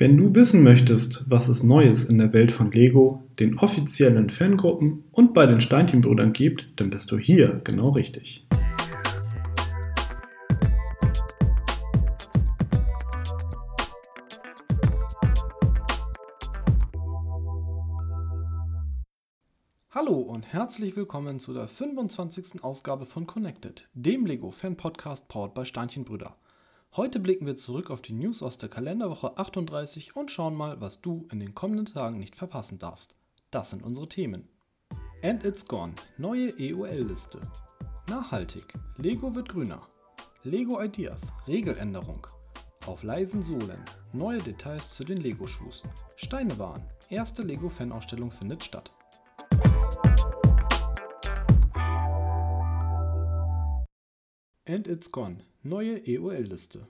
Wenn du wissen möchtest, was es Neues in der Welt von Lego, den offiziellen Fangruppen und bei den Steinchenbrüdern gibt, dann bist du hier genau richtig. Hallo und herzlich willkommen zu der 25. Ausgabe von Connected, dem Lego Fan Podcast powered bei Steinchenbrüder. Heute blicken wir zurück auf die News aus der Kalenderwoche 38 und schauen mal, was du in den kommenden Tagen nicht verpassen darfst. Das sind unsere Themen. And It's Gone, neue EOL-Liste. Nachhaltig, Lego wird grüner. Lego Ideas, Regeländerung. Auf leisen Sohlen, neue Details zu den Lego-Schuhs. Steinewaren, erste Lego-Fanausstellung findet statt. And It's Gone, neue EOL-Liste.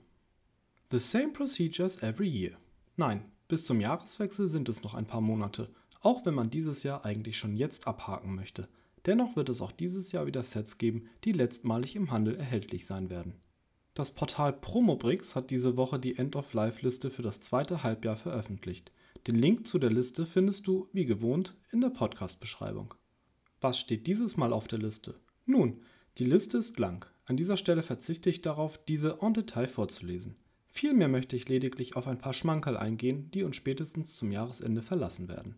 The same procedures every year. Nein, bis zum Jahreswechsel sind es noch ein paar Monate, auch wenn man dieses Jahr eigentlich schon jetzt abhaken möchte. Dennoch wird es auch dieses Jahr wieder Sets geben, die letztmalig im Handel erhältlich sein werden. Das Portal Promobrix hat diese Woche die End-of-Life-Liste für das zweite Halbjahr veröffentlicht. Den Link zu der Liste findest du, wie gewohnt, in der Podcast-Beschreibung. Was steht dieses Mal auf der Liste? Nun, die Liste ist lang, an dieser Stelle verzichte ich darauf, diese en Detail vorzulesen. Vielmehr möchte ich lediglich auf ein paar Schmankerl eingehen, die uns spätestens zum Jahresende verlassen werden.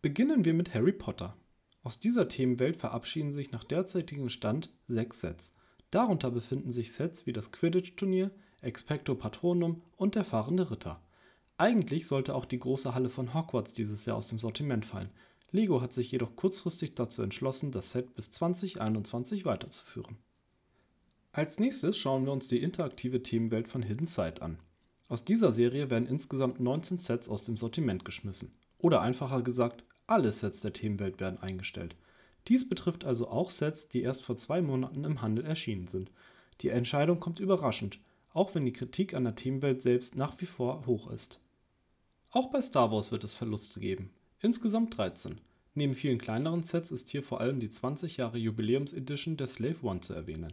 Beginnen wir mit Harry Potter. Aus dieser Themenwelt verabschieden sich nach derzeitigem Stand sechs Sets. Darunter befinden sich Sets wie das Quidditch-Turnier, Expecto Patronum und der fahrende Ritter. Eigentlich sollte auch die große Halle von Hogwarts dieses Jahr aus dem Sortiment fallen. Lego hat sich jedoch kurzfristig dazu entschlossen, das Set bis 2021 weiterzuführen. Als nächstes schauen wir uns die interaktive Themenwelt von Hidden Side an. Aus dieser Serie werden insgesamt 19 Sets aus dem Sortiment geschmissen. Oder einfacher gesagt, alle Sets der Themenwelt werden eingestellt. Dies betrifft also auch Sets, die erst vor zwei Monaten im Handel erschienen sind. Die Entscheidung kommt überraschend, auch wenn die Kritik an der Themenwelt selbst nach wie vor hoch ist. Auch bei Star Wars wird es Verluste geben. Insgesamt 13. Neben vielen kleineren Sets ist hier vor allem die 20 Jahre Jubiläums Edition der Slave One zu erwähnen.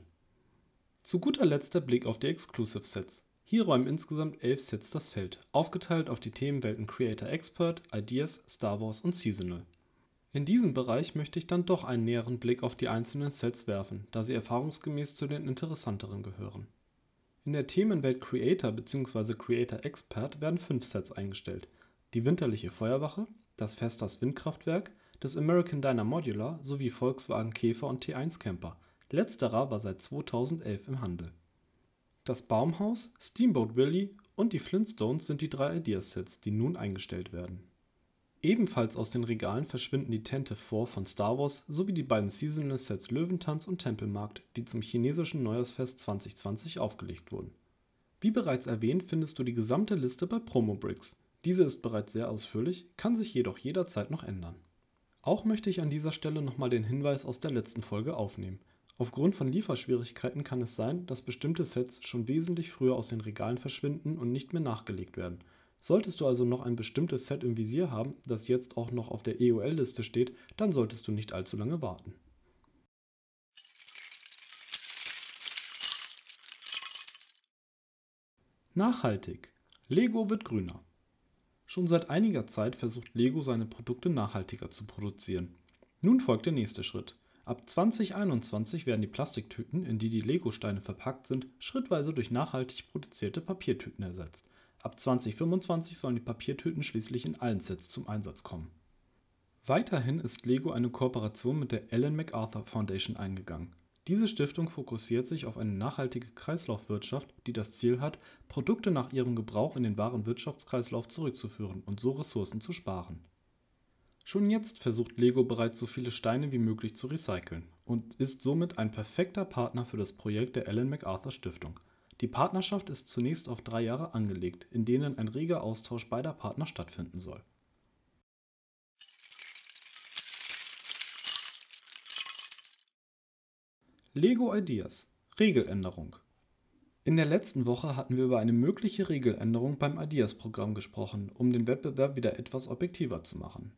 Zu guter Letzt der Blick auf die Exclusive Sets. Hier räumen insgesamt elf Sets das Feld, aufgeteilt auf die Themenwelten Creator Expert, Ideas, Star Wars und Seasonal. In diesem Bereich möchte ich dann doch einen näheren Blick auf die einzelnen Sets werfen, da sie erfahrungsgemäß zu den interessanteren gehören. In der Themenwelt Creator bzw. Creator Expert werden fünf Sets eingestellt: die Winterliche Feuerwache, das Festas Windkraftwerk, das American Dyna Modular sowie Volkswagen Käfer und T1 Camper Letzterer war seit 2011 im Handel. Das Baumhaus, Steamboat Willie und die Flintstones sind die drei Ideasets, die nun eingestellt werden. Ebenfalls aus den Regalen verschwinden die Tente 4 von Star Wars sowie die beiden Seasonal Sets Löwentanz und Tempelmarkt, die zum chinesischen Neujahrsfest 2020 aufgelegt wurden. Wie bereits erwähnt findest du die gesamte Liste bei Promobricks. Diese ist bereits sehr ausführlich, kann sich jedoch jederzeit noch ändern. Auch möchte ich an dieser Stelle nochmal den Hinweis aus der letzten Folge aufnehmen Aufgrund von Lieferschwierigkeiten kann es sein, dass bestimmte Sets schon wesentlich früher aus den Regalen verschwinden und nicht mehr nachgelegt werden. Solltest du also noch ein bestimmtes Set im Visier haben, das jetzt auch noch auf der EOL-Liste steht, dann solltest du nicht allzu lange warten. Nachhaltig. Lego wird grüner. Schon seit einiger Zeit versucht Lego seine Produkte nachhaltiger zu produzieren. Nun folgt der nächste Schritt. Ab 2021 werden die Plastiktüten, in die die Legosteine verpackt sind, schrittweise durch nachhaltig produzierte Papiertüten ersetzt. Ab 2025 sollen die Papiertüten schließlich in allen Sets zum Einsatz kommen. Weiterhin ist Lego eine Kooperation mit der Ellen MacArthur Foundation eingegangen. Diese Stiftung fokussiert sich auf eine nachhaltige Kreislaufwirtschaft, die das Ziel hat, Produkte nach ihrem Gebrauch in den wahren Wirtschaftskreislauf zurückzuführen und so Ressourcen zu sparen Schon jetzt versucht Lego bereits so viele Steine wie möglich zu recyceln und ist somit ein perfekter Partner für das Projekt der Ellen MacArthur Stiftung. Die Partnerschaft ist zunächst auf drei Jahre angelegt, in denen ein reger Austausch beider Partner stattfinden soll. Lego Ideas Regeländerung In der letzten Woche hatten wir über eine mögliche Regeländerung beim Ideas-Programm gesprochen, um den Wettbewerb wieder etwas objektiver zu machen.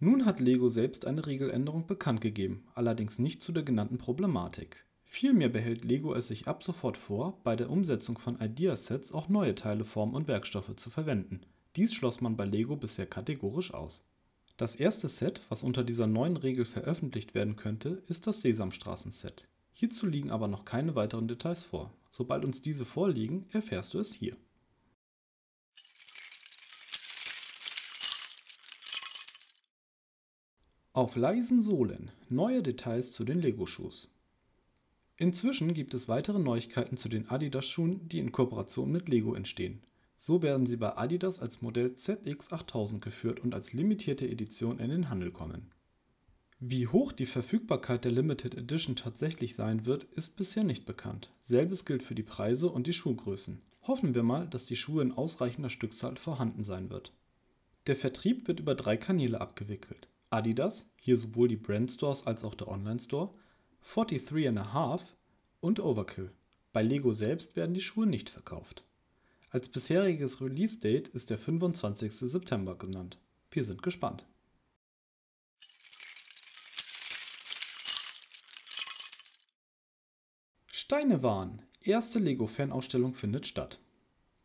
Nun hat Lego selbst eine Regeländerung bekannt gegeben, allerdings nicht zu der genannten Problematik. Vielmehr behält Lego es sich ab sofort vor, bei der Umsetzung von Ideasets auch neue Teile, Formen und Werkstoffe zu verwenden. Dies schloss man bei Lego bisher kategorisch aus. Das erste Set, was unter dieser neuen Regel veröffentlicht werden könnte, ist das Sesamstraßen-Set. Hierzu liegen aber noch keine weiteren Details vor. Sobald uns diese vorliegen, erfährst du es hier. Auf leisen Sohlen. Neue Details zu den Lego-Schuhs. Inzwischen gibt es weitere Neuigkeiten zu den Adidas-Schuhen, die in Kooperation mit Lego entstehen. So werden sie bei Adidas als Modell ZX8000 geführt und als limitierte Edition in den Handel kommen. Wie hoch die Verfügbarkeit der Limited Edition tatsächlich sein wird, ist bisher nicht bekannt. Selbes gilt für die Preise und die Schuhgrößen. Hoffen wir mal, dass die Schuhe in ausreichender Stückzahl vorhanden sein wird. Der Vertrieb wird über drei Kanäle abgewickelt. Adidas, hier sowohl die Brandstores als auch der Online-Store, 43.5 und Overkill. Bei Lego selbst werden die Schuhe nicht verkauft. Als bisheriges Release-Date ist der 25. September genannt. Wir sind gespannt. Steinewahn. Erste Lego-Fan-Ausstellung findet statt.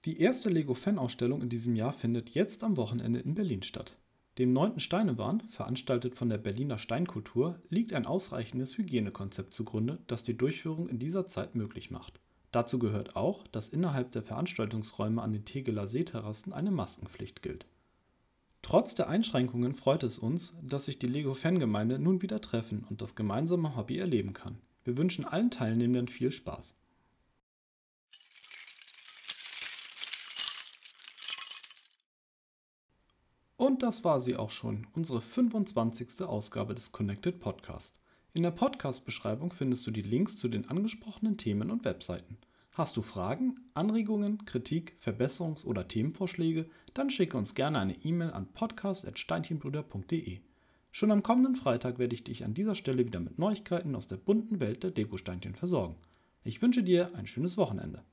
Die erste Lego-Fan-Ausstellung in diesem Jahr findet jetzt am Wochenende in Berlin statt. Dem 9. Steinewahn, veranstaltet von der Berliner Steinkultur, liegt ein ausreichendes Hygienekonzept zugrunde, das die Durchführung in dieser Zeit möglich macht. Dazu gehört auch, dass innerhalb der Veranstaltungsräume an den Tegeler Seeterrassen eine Maskenpflicht gilt. Trotz der Einschränkungen freut es uns, dass sich die Lego-Fangemeinde nun wieder treffen und das gemeinsame Hobby erleben kann. Wir wünschen allen Teilnehmenden viel Spaß. Und das war sie auch schon, unsere 25. Ausgabe des Connected Podcast. In der Podcast-Beschreibung findest du die Links zu den angesprochenen Themen und Webseiten. Hast du Fragen, Anregungen, Kritik, Verbesserungs- oder Themenvorschläge, dann schicke uns gerne eine E-Mail an podcast.steinchenbrüder.de. Schon am kommenden Freitag werde ich dich an dieser Stelle wieder mit Neuigkeiten aus der bunten Welt der Deko-Steinchen versorgen. Ich wünsche dir ein schönes Wochenende.